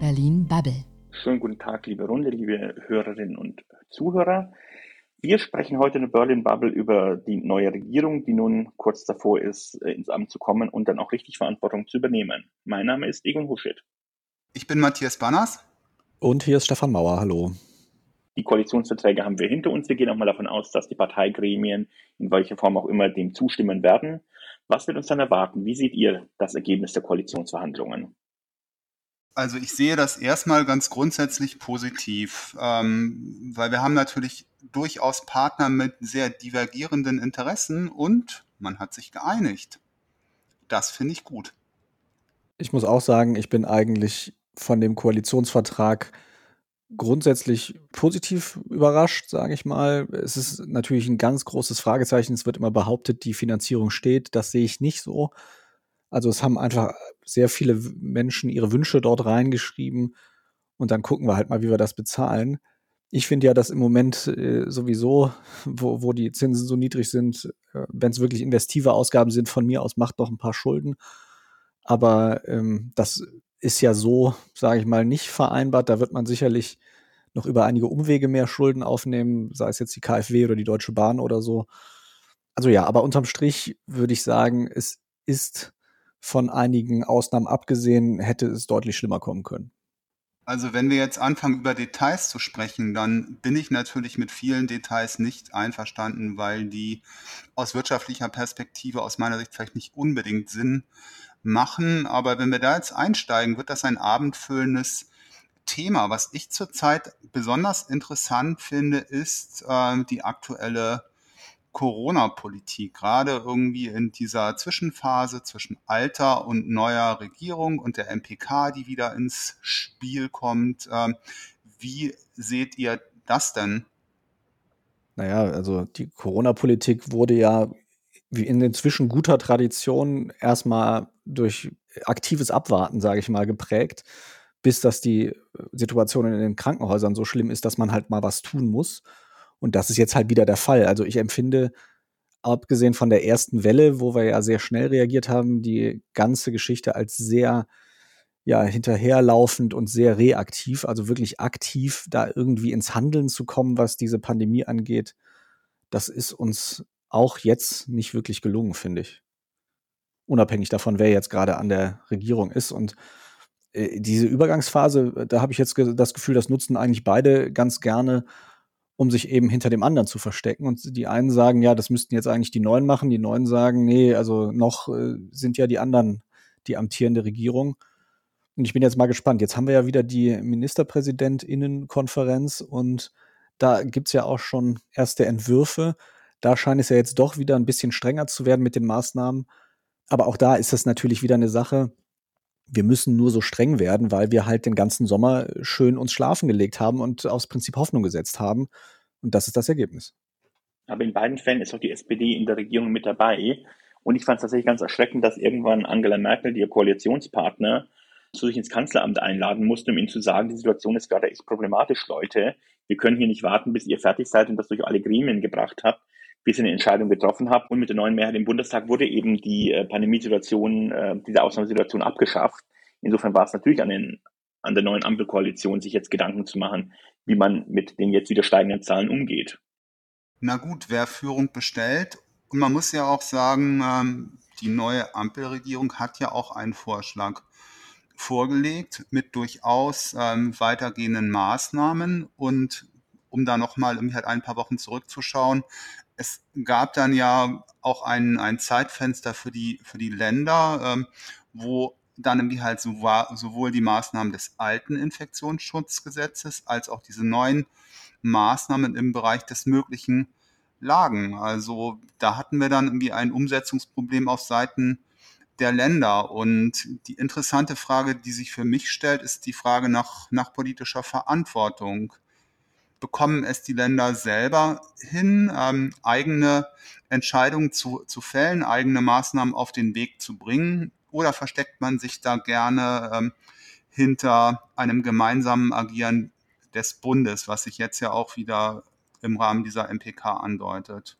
Berlin Bubble. Schönen guten Tag, liebe Runde, liebe Hörerinnen und Zuhörer. Wir sprechen heute in der Berlin Bubble über die neue Regierung, die nun kurz davor ist, äh, ins Amt zu kommen und dann auch richtig Verantwortung zu übernehmen. Mein Name ist Egon Huschet. Ich bin Matthias Banners. Und hier ist Stefan Mauer. Hallo. Die Koalitionsverträge haben wir hinter uns. Wir gehen auch mal davon aus, dass die Parteigremien in welcher Form auch immer dem zustimmen werden. Was wird uns dann erwarten? Wie seht ihr das Ergebnis der Koalitionsverhandlungen? Also ich sehe das erstmal ganz grundsätzlich positiv, ähm, weil wir haben natürlich durchaus Partner mit sehr divergierenden Interessen und man hat sich geeinigt. Das finde ich gut. Ich muss auch sagen, ich bin eigentlich von dem Koalitionsvertrag grundsätzlich positiv überrascht, sage ich mal. Es ist natürlich ein ganz großes Fragezeichen. Es wird immer behauptet, die Finanzierung steht. Das sehe ich nicht so. Also es haben einfach sehr viele Menschen ihre Wünsche dort reingeschrieben und dann gucken wir halt mal, wie wir das bezahlen. Ich finde ja, dass im Moment äh, sowieso, wo, wo die Zinsen so niedrig sind, äh, wenn es wirklich investive Ausgaben sind, von mir aus macht noch ein paar Schulden. Aber ähm, das ist ja so, sage ich mal, nicht vereinbart. Da wird man sicherlich noch über einige Umwege mehr Schulden aufnehmen, sei es jetzt die KfW oder die Deutsche Bahn oder so. Also ja, aber unterm Strich würde ich sagen, es ist von einigen Ausnahmen abgesehen, hätte es deutlich schlimmer kommen können. Also wenn wir jetzt anfangen, über Details zu sprechen, dann bin ich natürlich mit vielen Details nicht einverstanden, weil die aus wirtschaftlicher Perspektive aus meiner Sicht vielleicht nicht unbedingt Sinn machen. Aber wenn wir da jetzt einsteigen, wird das ein abendfüllendes Thema. Was ich zurzeit besonders interessant finde, ist äh, die aktuelle Corona-Politik, gerade irgendwie in dieser Zwischenphase zwischen alter und neuer Regierung und der MPK, die wieder ins Spiel kommt. Ähm, wie seht ihr das denn? Naja, also die Corona-Politik wurde ja wie in inzwischen guter Tradition erstmal durch aktives Abwarten, sage ich mal, geprägt, bis dass die Situation in den Krankenhäusern so schlimm ist, dass man halt mal was tun muss. Und das ist jetzt halt wieder der Fall. Also ich empfinde, abgesehen von der ersten Welle, wo wir ja sehr schnell reagiert haben, die ganze Geschichte als sehr ja, hinterherlaufend und sehr reaktiv, also wirklich aktiv da irgendwie ins Handeln zu kommen, was diese Pandemie angeht. Das ist uns auch jetzt nicht wirklich gelungen, finde ich. Unabhängig davon, wer jetzt gerade an der Regierung ist. Und äh, diese Übergangsphase, da habe ich jetzt das Gefühl, das nutzen eigentlich beide ganz gerne, um sich eben hinter dem anderen zu verstecken. Und die einen sagen, ja, das müssten jetzt eigentlich die Neuen machen. Die Neuen sagen, nee, also noch äh, sind ja die anderen die amtierende Regierung. Und ich bin jetzt mal gespannt. Jetzt haben wir ja wieder die Ministerpräsidentinnenkonferenz und da gibt's ja auch schon erste Entwürfe. Da scheint es ja jetzt doch wieder ein bisschen strenger zu werden mit den Maßnahmen. Aber auch da ist das natürlich wieder eine Sache. Wir müssen nur so streng werden, weil wir halt den ganzen Sommer schön uns schlafen gelegt haben und aus Prinzip Hoffnung gesetzt haben. Und das ist das Ergebnis. Aber in beiden Fällen ist auch die SPD in der Regierung mit dabei. Und ich fand es tatsächlich ganz erschreckend, dass irgendwann Angela Merkel, ihr Koalitionspartner, zu sich ins Kanzleramt einladen musste, um ihnen zu sagen, die Situation ist gerade echt problematisch, Leute. Wir können hier nicht warten, bis ihr fertig seid und das durch alle Gremien gebracht habt bis ihr eine Entscheidung getroffen habt. Und mit der neuen Mehrheit im Bundestag wurde eben die äh, Pandemiesituation, äh, diese Ausnahmesituation abgeschafft. Insofern war es natürlich an, den, an der neuen Ampelkoalition, sich jetzt Gedanken zu machen, wie man mit den jetzt wieder steigenden Zahlen umgeht. Na gut, wer Führung bestellt. Und man muss ja auch sagen, ähm, die neue Ampelregierung hat ja auch einen Vorschlag vorgelegt mit durchaus ähm, weitergehenden Maßnahmen. Und um da nochmal halt ein paar Wochen zurückzuschauen, es gab dann ja auch ein, ein Zeitfenster für die, für die Länder, ähm, wo dann irgendwie halt so war, sowohl die Maßnahmen des alten Infektionsschutzgesetzes als auch diese neuen Maßnahmen im Bereich des Möglichen lagen. Also da hatten wir dann irgendwie ein Umsetzungsproblem auf Seiten der Länder. Und die interessante Frage, die sich für mich stellt, ist die Frage nach, nach politischer Verantwortung bekommen es die Länder selber hin, ähm, eigene Entscheidungen zu, zu fällen, eigene Maßnahmen auf den Weg zu bringen? Oder versteckt man sich da gerne ähm, hinter einem gemeinsamen Agieren des Bundes, was sich jetzt ja auch wieder im Rahmen dieser MPK andeutet?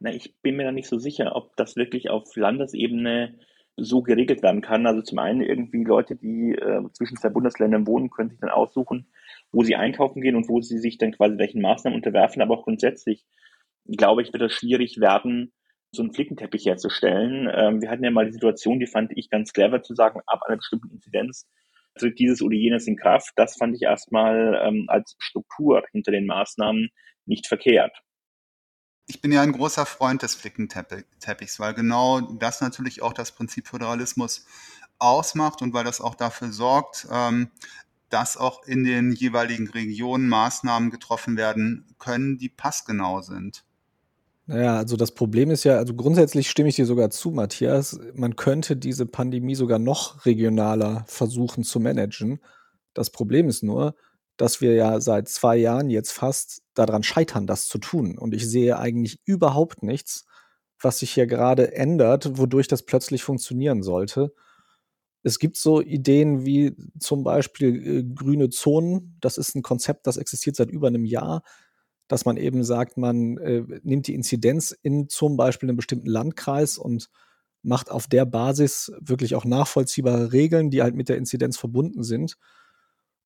Na, ich bin mir da nicht so sicher, ob das wirklich auf Landesebene so geregelt werden kann. Also zum einen irgendwie Leute, die äh, zwischen zwei Bundesländern wohnen, können sich dann aussuchen, wo sie einkaufen gehen und wo sie sich dann quasi welchen Maßnahmen unterwerfen. Aber auch grundsätzlich, glaube ich, wird es schwierig werden, so einen Flickenteppich herzustellen. Ähm, wir hatten ja mal die Situation, die fand ich ganz clever zu sagen, ab einer bestimmten Inzidenz tritt dieses oder jenes in Kraft. Das fand ich erstmal ähm, als Struktur hinter den Maßnahmen nicht verkehrt. Ich bin ja ein großer Freund des Flickenteppichs, weil genau das natürlich auch das Prinzip Föderalismus ausmacht und weil das auch dafür sorgt, ähm, dass auch in den jeweiligen Regionen Maßnahmen getroffen werden können, die passgenau sind. Naja, also das Problem ist ja, also grundsätzlich stimme ich dir sogar zu, Matthias. Man könnte diese Pandemie sogar noch regionaler versuchen zu managen. Das Problem ist nur, dass wir ja seit zwei Jahren jetzt fast daran scheitern, das zu tun. Und ich sehe eigentlich überhaupt nichts, was sich hier gerade ändert, wodurch das plötzlich funktionieren sollte. Es gibt so Ideen wie zum Beispiel äh, grüne Zonen. Das ist ein Konzept, das existiert seit über einem Jahr, dass man eben sagt, man äh, nimmt die Inzidenz in zum Beispiel einem bestimmten Landkreis und macht auf der Basis wirklich auch nachvollziehbare Regeln, die halt mit der Inzidenz verbunden sind.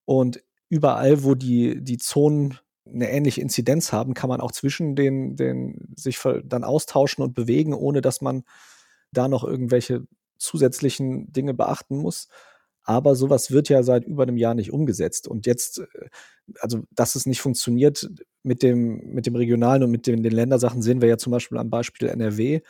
Und überall, wo die, die Zonen eine ähnliche Inzidenz haben, kann man auch zwischen den, den sich dann austauschen und bewegen, ohne dass man da noch irgendwelche zusätzlichen Dinge beachten muss. Aber sowas wird ja seit über einem Jahr nicht umgesetzt. Und jetzt, äh, also dass es nicht funktioniert mit dem, mit dem Regionalen und mit den, den Ländersachen, sehen wir ja zum Beispiel am Beispiel NRW.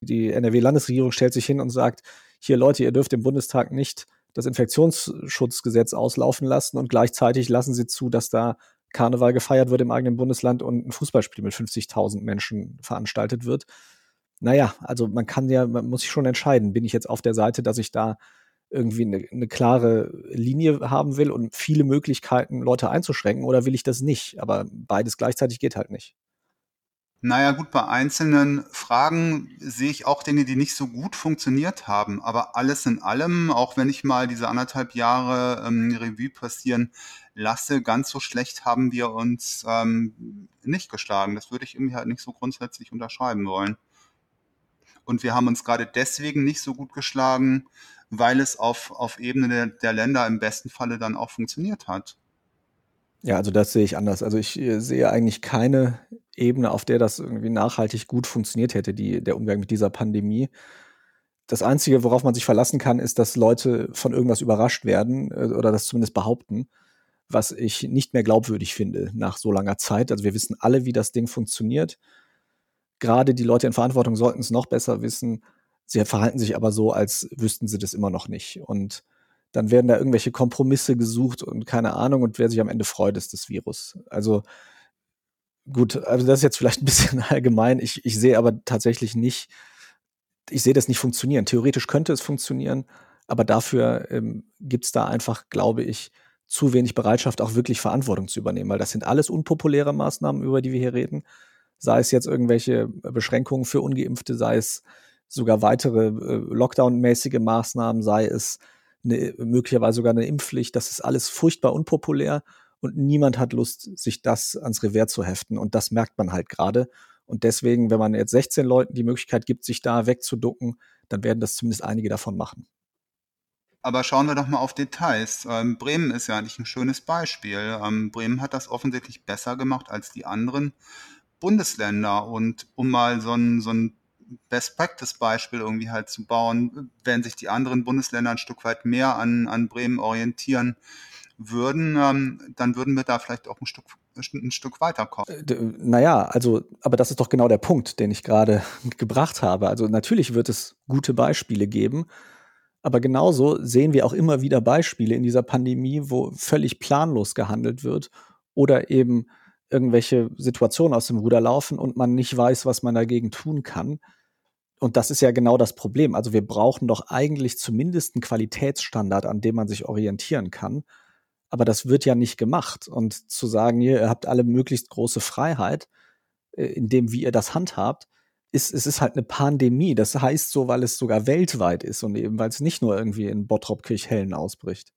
Die NRW-Landesregierung stellt sich hin und sagt, hier Leute, ihr dürft im Bundestag nicht das Infektionsschutzgesetz auslaufen lassen und gleichzeitig lassen sie zu, dass da Karneval gefeiert wird im eigenen Bundesland und ein Fußballspiel mit 50.000 Menschen veranstaltet wird. Naja, also man kann ja, man muss sich schon entscheiden, bin ich jetzt auf der Seite, dass ich da irgendwie eine, eine klare Linie haben will und viele Möglichkeiten, Leute einzuschränken, oder will ich das nicht? Aber beides gleichzeitig geht halt nicht. Naja, gut, bei einzelnen Fragen sehe ich auch Dinge, die nicht so gut funktioniert haben. Aber alles in allem, auch wenn ich mal diese anderthalb Jahre ähm, Revue passieren lasse, ganz so schlecht haben wir uns ähm, nicht geschlagen. Das würde ich irgendwie halt nicht so grundsätzlich unterschreiben wollen. Und wir haben uns gerade deswegen nicht so gut geschlagen, weil es auf, auf Ebene der, der Länder im besten Falle dann auch funktioniert hat. Ja, also das sehe ich anders. Also ich äh, sehe eigentlich keine Ebene, auf der das irgendwie nachhaltig gut funktioniert hätte, die, der Umgang mit dieser Pandemie. Das Einzige, worauf man sich verlassen kann, ist, dass Leute von irgendwas überrascht werden äh, oder das zumindest behaupten, was ich nicht mehr glaubwürdig finde nach so langer Zeit. Also wir wissen alle, wie das Ding funktioniert. Gerade die Leute in Verantwortung sollten es noch besser wissen. Sie verhalten sich aber so, als wüssten sie das immer noch nicht. Und dann werden da irgendwelche Kompromisse gesucht und keine Ahnung und wer sich am Ende freut, ist das Virus. Also gut, also das ist jetzt vielleicht ein bisschen allgemein. Ich, ich sehe aber tatsächlich nicht, ich sehe das nicht funktionieren. Theoretisch könnte es funktionieren, aber dafür ähm, gibt es da einfach, glaube ich, zu wenig Bereitschaft, auch wirklich Verantwortung zu übernehmen, weil das sind alles unpopuläre Maßnahmen, über die wir hier reden. Sei es jetzt irgendwelche Beschränkungen für Ungeimpfte, sei es sogar weitere äh, Lockdown-mäßige Maßnahmen, sei es eine, möglicherweise sogar eine Impfpflicht. Das ist alles furchtbar unpopulär und niemand hat Lust, sich das ans Revers zu heften. Und das merkt man halt gerade. Und deswegen, wenn man jetzt 16 Leuten die Möglichkeit gibt, sich da wegzuducken, dann werden das zumindest einige davon machen. Aber schauen wir doch mal auf Details. Ähm, Bremen ist ja eigentlich ein schönes Beispiel. Ähm, Bremen hat das offensichtlich besser gemacht als die anderen Bundesländer. Und um mal so ein, so ein Best-Practice-Beispiel irgendwie halt zu bauen, wenn sich die anderen Bundesländer ein Stück weit mehr an, an Bremen orientieren würden, ähm, dann würden wir da vielleicht auch ein Stück, ein Stück weiterkommen. Äh, naja, also, aber das ist doch genau der Punkt, den ich gerade gebracht habe. Also natürlich wird es gute Beispiele geben, aber genauso sehen wir auch immer wieder Beispiele in dieser Pandemie, wo völlig planlos gehandelt wird oder eben irgendwelche Situationen aus dem Ruder laufen und man nicht weiß, was man dagegen tun kann. Und das ist ja genau das Problem. Also wir brauchen doch eigentlich zumindest einen Qualitätsstandard, an dem man sich orientieren kann. Aber das wird ja nicht gemacht. Und zu sagen, ihr habt alle möglichst große Freiheit, äh, in dem, wie ihr das handhabt, ist, es ist halt eine Pandemie. Das heißt so, weil es sogar weltweit ist und eben, weil es nicht nur irgendwie in Bottrop-Kirchhellen ausbricht.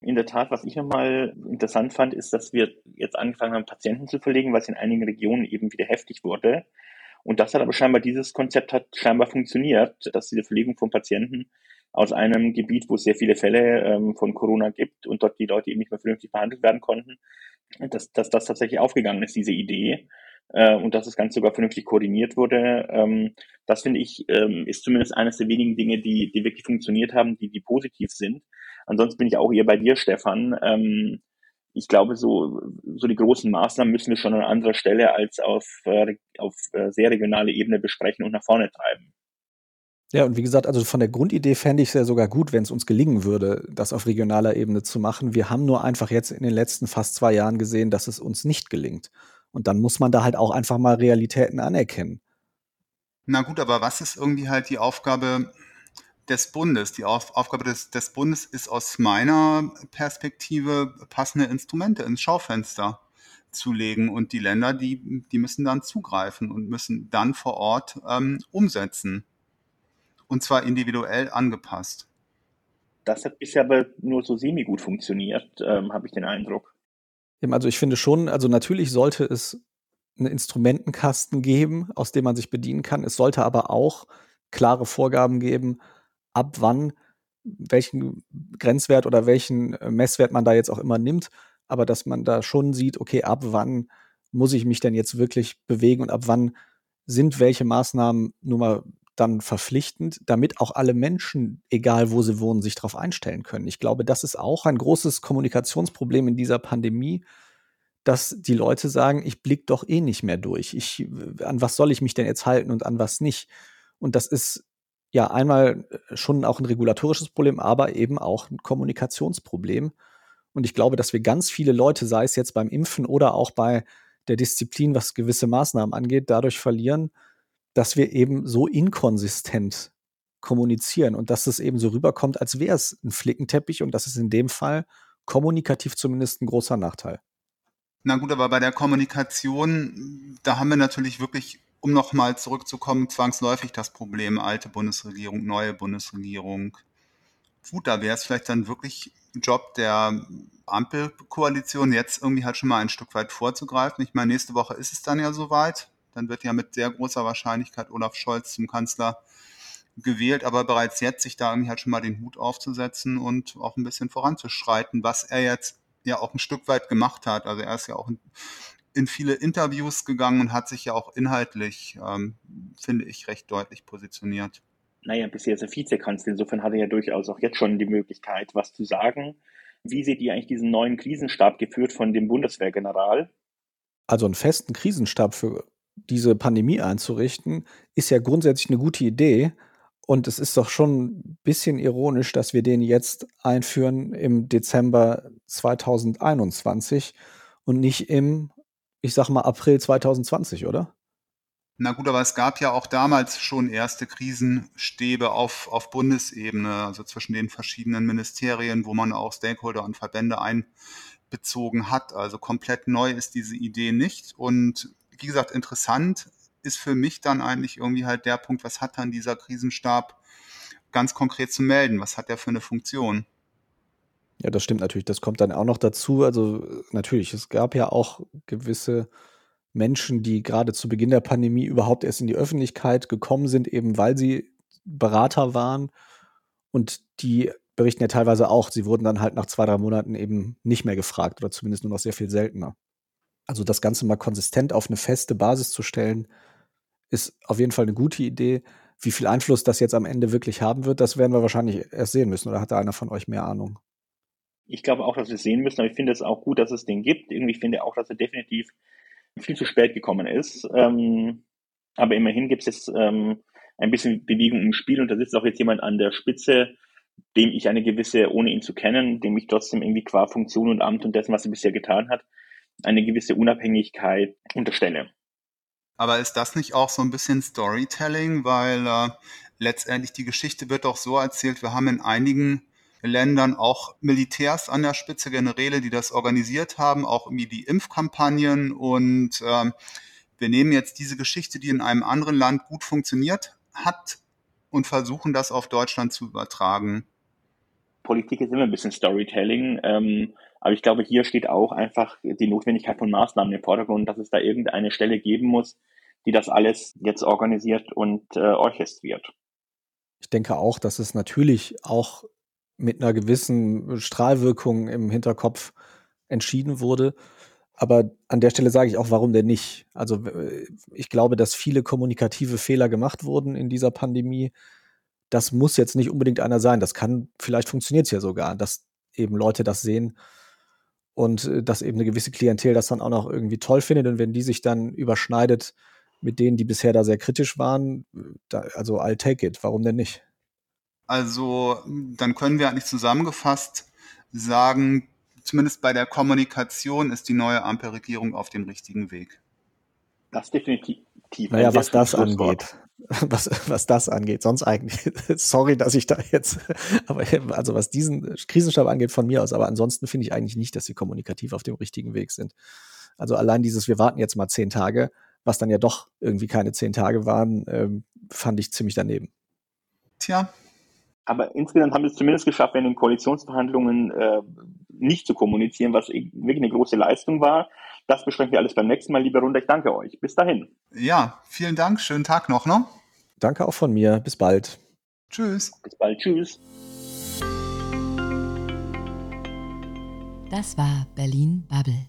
In der Tat, was ich nochmal interessant fand, ist, dass wir jetzt angefangen haben, Patienten zu verlegen, was in einigen Regionen eben wieder heftig wurde. Und das hat aber scheinbar, dieses Konzept hat scheinbar funktioniert, dass diese Verlegung von Patienten aus einem Gebiet, wo es sehr viele Fälle ähm, von Corona gibt und dort die Leute eben nicht mehr vernünftig behandelt werden konnten, dass, dass das tatsächlich aufgegangen ist, diese Idee. Äh, und dass das Ganze sogar vernünftig koordiniert wurde. Ähm, das finde ich, ähm, ist zumindest eines der wenigen Dinge, die, die wirklich funktioniert haben, die, die positiv sind. Ansonsten bin ich auch eher bei dir, Stefan. Ähm, ich glaube, so, so die großen Maßnahmen müssen wir schon an anderer Stelle als auf, äh, auf äh, sehr regionale Ebene besprechen und nach vorne treiben. Ja, und wie gesagt, also von der Grundidee fände ich es ja sogar gut, wenn es uns gelingen würde, das auf regionaler Ebene zu machen. Wir haben nur einfach jetzt in den letzten fast zwei Jahren gesehen, dass es uns nicht gelingt. Und dann muss man da halt auch einfach mal Realitäten anerkennen. Na gut, aber was ist irgendwie halt die Aufgabe des Bundes? Die Auf Aufgabe des, des Bundes ist aus meiner Perspektive, passende Instrumente ins Schaufenster zu legen. Und die Länder, die, die müssen dann zugreifen und müssen dann vor Ort ähm, umsetzen. Und zwar individuell angepasst. Das hat bisher aber nur so semi-gut funktioniert, ähm, habe ich den Eindruck. Also ich finde schon, also natürlich sollte es einen Instrumentenkasten geben, aus dem man sich bedienen kann. Es sollte aber auch klare Vorgaben geben, ab wann welchen Grenzwert oder welchen äh, Messwert man da jetzt auch immer nimmt, aber dass man da schon sieht, okay, ab wann muss ich mich denn jetzt wirklich bewegen und ab wann sind welche Maßnahmen nun mal dann verpflichtend, damit auch alle Menschen, egal wo sie wohnen, sich darauf einstellen können. Ich glaube, das ist auch ein großes Kommunikationsproblem in dieser Pandemie, dass die Leute sagen, ich blicke doch eh nicht mehr durch. Ich, an was soll ich mich denn jetzt halten und an was nicht? Und das ist ja einmal schon auch ein regulatorisches Problem, aber eben auch ein Kommunikationsproblem. Und ich glaube, dass wir ganz viele Leute, sei es jetzt beim Impfen oder auch bei der Disziplin, was gewisse Maßnahmen angeht, dadurch verlieren, dass wir eben so inkonsistent kommunizieren und dass es eben so rüberkommt, als wäre es ein Flickenteppich und das ist in dem Fall kommunikativ zumindest ein großer Nachteil. Na gut, aber bei der Kommunikation, da haben wir natürlich wirklich, um nochmal zurückzukommen, zwangsläufig das Problem alte Bundesregierung, neue Bundesregierung. Gut, da wäre es vielleicht dann wirklich Job der Ampelkoalition, jetzt irgendwie halt schon mal ein Stück weit vorzugreifen. Ich meine, nächste Woche ist es dann ja soweit dann wird ja mit sehr großer Wahrscheinlichkeit Olaf Scholz zum Kanzler gewählt, aber bereits jetzt sich da irgendwie halt schon mal den Hut aufzusetzen und auch ein bisschen voranzuschreiten, was er jetzt ja auch ein Stück weit gemacht hat. Also er ist ja auch in, in viele Interviews gegangen und hat sich ja auch inhaltlich, ähm, finde ich, recht deutlich positioniert. Naja, bisher ist er Vizekanzler, insofern hat er ja durchaus auch jetzt schon die Möglichkeit, was zu sagen. Wie seht ihr eigentlich diesen neuen Krisenstab geführt von dem Bundeswehrgeneral? Also einen festen Krisenstab für diese Pandemie einzurichten, ist ja grundsätzlich eine gute Idee. Und es ist doch schon ein bisschen ironisch, dass wir den jetzt einführen im Dezember 2021 und nicht im, ich sag mal, April 2020, oder? Na gut, aber es gab ja auch damals schon erste Krisenstäbe auf, auf Bundesebene, also zwischen den verschiedenen Ministerien, wo man auch Stakeholder und Verbände einbezogen hat. Also komplett neu ist diese Idee nicht. Und wie gesagt, interessant ist für mich dann eigentlich irgendwie halt der Punkt, was hat dann dieser Krisenstab ganz konkret zu melden? Was hat der für eine Funktion? Ja, das stimmt natürlich. Das kommt dann auch noch dazu. Also natürlich, es gab ja auch gewisse Menschen, die gerade zu Beginn der Pandemie überhaupt erst in die Öffentlichkeit gekommen sind, eben weil sie Berater waren. Und die berichten ja teilweise auch, sie wurden dann halt nach zwei, drei Monaten eben nicht mehr gefragt oder zumindest nur noch sehr viel seltener. Also das Ganze mal konsistent auf eine feste Basis zu stellen, ist auf jeden Fall eine gute Idee. Wie viel Einfluss das jetzt am Ende wirklich haben wird, das werden wir wahrscheinlich erst sehen müssen. Oder hat da einer von euch mehr Ahnung? Ich glaube auch, dass wir es sehen müssen, aber ich finde es auch gut, dass es den gibt. Irgendwie finde ich auch, dass er definitiv viel zu spät gekommen ist. Ähm, aber immerhin gibt es jetzt ähm, ein bisschen Bewegung im Spiel und da sitzt auch jetzt jemand an der Spitze, dem ich eine gewisse, ohne ihn zu kennen, dem ich trotzdem irgendwie qua Funktion und Amt und dessen, was er bisher getan hat, eine gewisse Unabhängigkeit unterstelle. Aber ist das nicht auch so ein bisschen Storytelling, weil äh, letztendlich die Geschichte wird doch so erzählt, wir haben in einigen Ländern auch Militärs an der Spitze, Generäle, die das organisiert haben, auch irgendwie die Impfkampagnen und ähm, wir nehmen jetzt diese Geschichte, die in einem anderen Land gut funktioniert hat und versuchen das auf Deutschland zu übertragen. Politik ist immer ein bisschen Storytelling. Ähm, aber ich glaube, hier steht auch einfach die Notwendigkeit von Maßnahmen im Vordergrund, dass es da irgendeine Stelle geben muss, die das alles jetzt organisiert und äh, orchestriert. Ich denke auch, dass es natürlich auch mit einer gewissen Strahlwirkung im Hinterkopf entschieden wurde. Aber an der Stelle sage ich auch, warum denn nicht? Also ich glaube, dass viele kommunikative Fehler gemacht wurden in dieser Pandemie. Das muss jetzt nicht unbedingt einer sein. Das kann, vielleicht funktioniert es ja sogar, dass eben Leute das sehen und äh, dass eben eine gewisse Klientel das dann auch noch irgendwie toll findet. Und wenn die sich dann überschneidet mit denen, die bisher da sehr kritisch waren, da, also I'll take it. Warum denn nicht? Also dann können wir eigentlich zusammengefasst sagen, zumindest bei der Kommunikation ist die neue Ampelregierung auf dem richtigen Weg. Das definitiv. Naja, was das angeht. Was, was das angeht. Sonst eigentlich, sorry, dass ich da jetzt, aber also was diesen Krisenstab angeht, von mir aus, aber ansonsten finde ich eigentlich nicht, dass sie kommunikativ auf dem richtigen Weg sind. Also allein dieses, wir warten jetzt mal zehn Tage, was dann ja doch irgendwie keine zehn Tage waren, ähm, fand ich ziemlich daneben. Tja. Aber insgesamt haben wir es zumindest geschafft, in den Koalitionsverhandlungen äh, nicht zu kommunizieren, was wirklich eine große Leistung war. Das besprechen wir alles beim nächsten Mal, liebe Runde. Ich danke euch. Bis dahin. Ja, vielen Dank. Schönen Tag noch, ne? Danke auch von mir. Bis bald. Tschüss. Bis bald. Tschüss. Das war Berlin Bubble.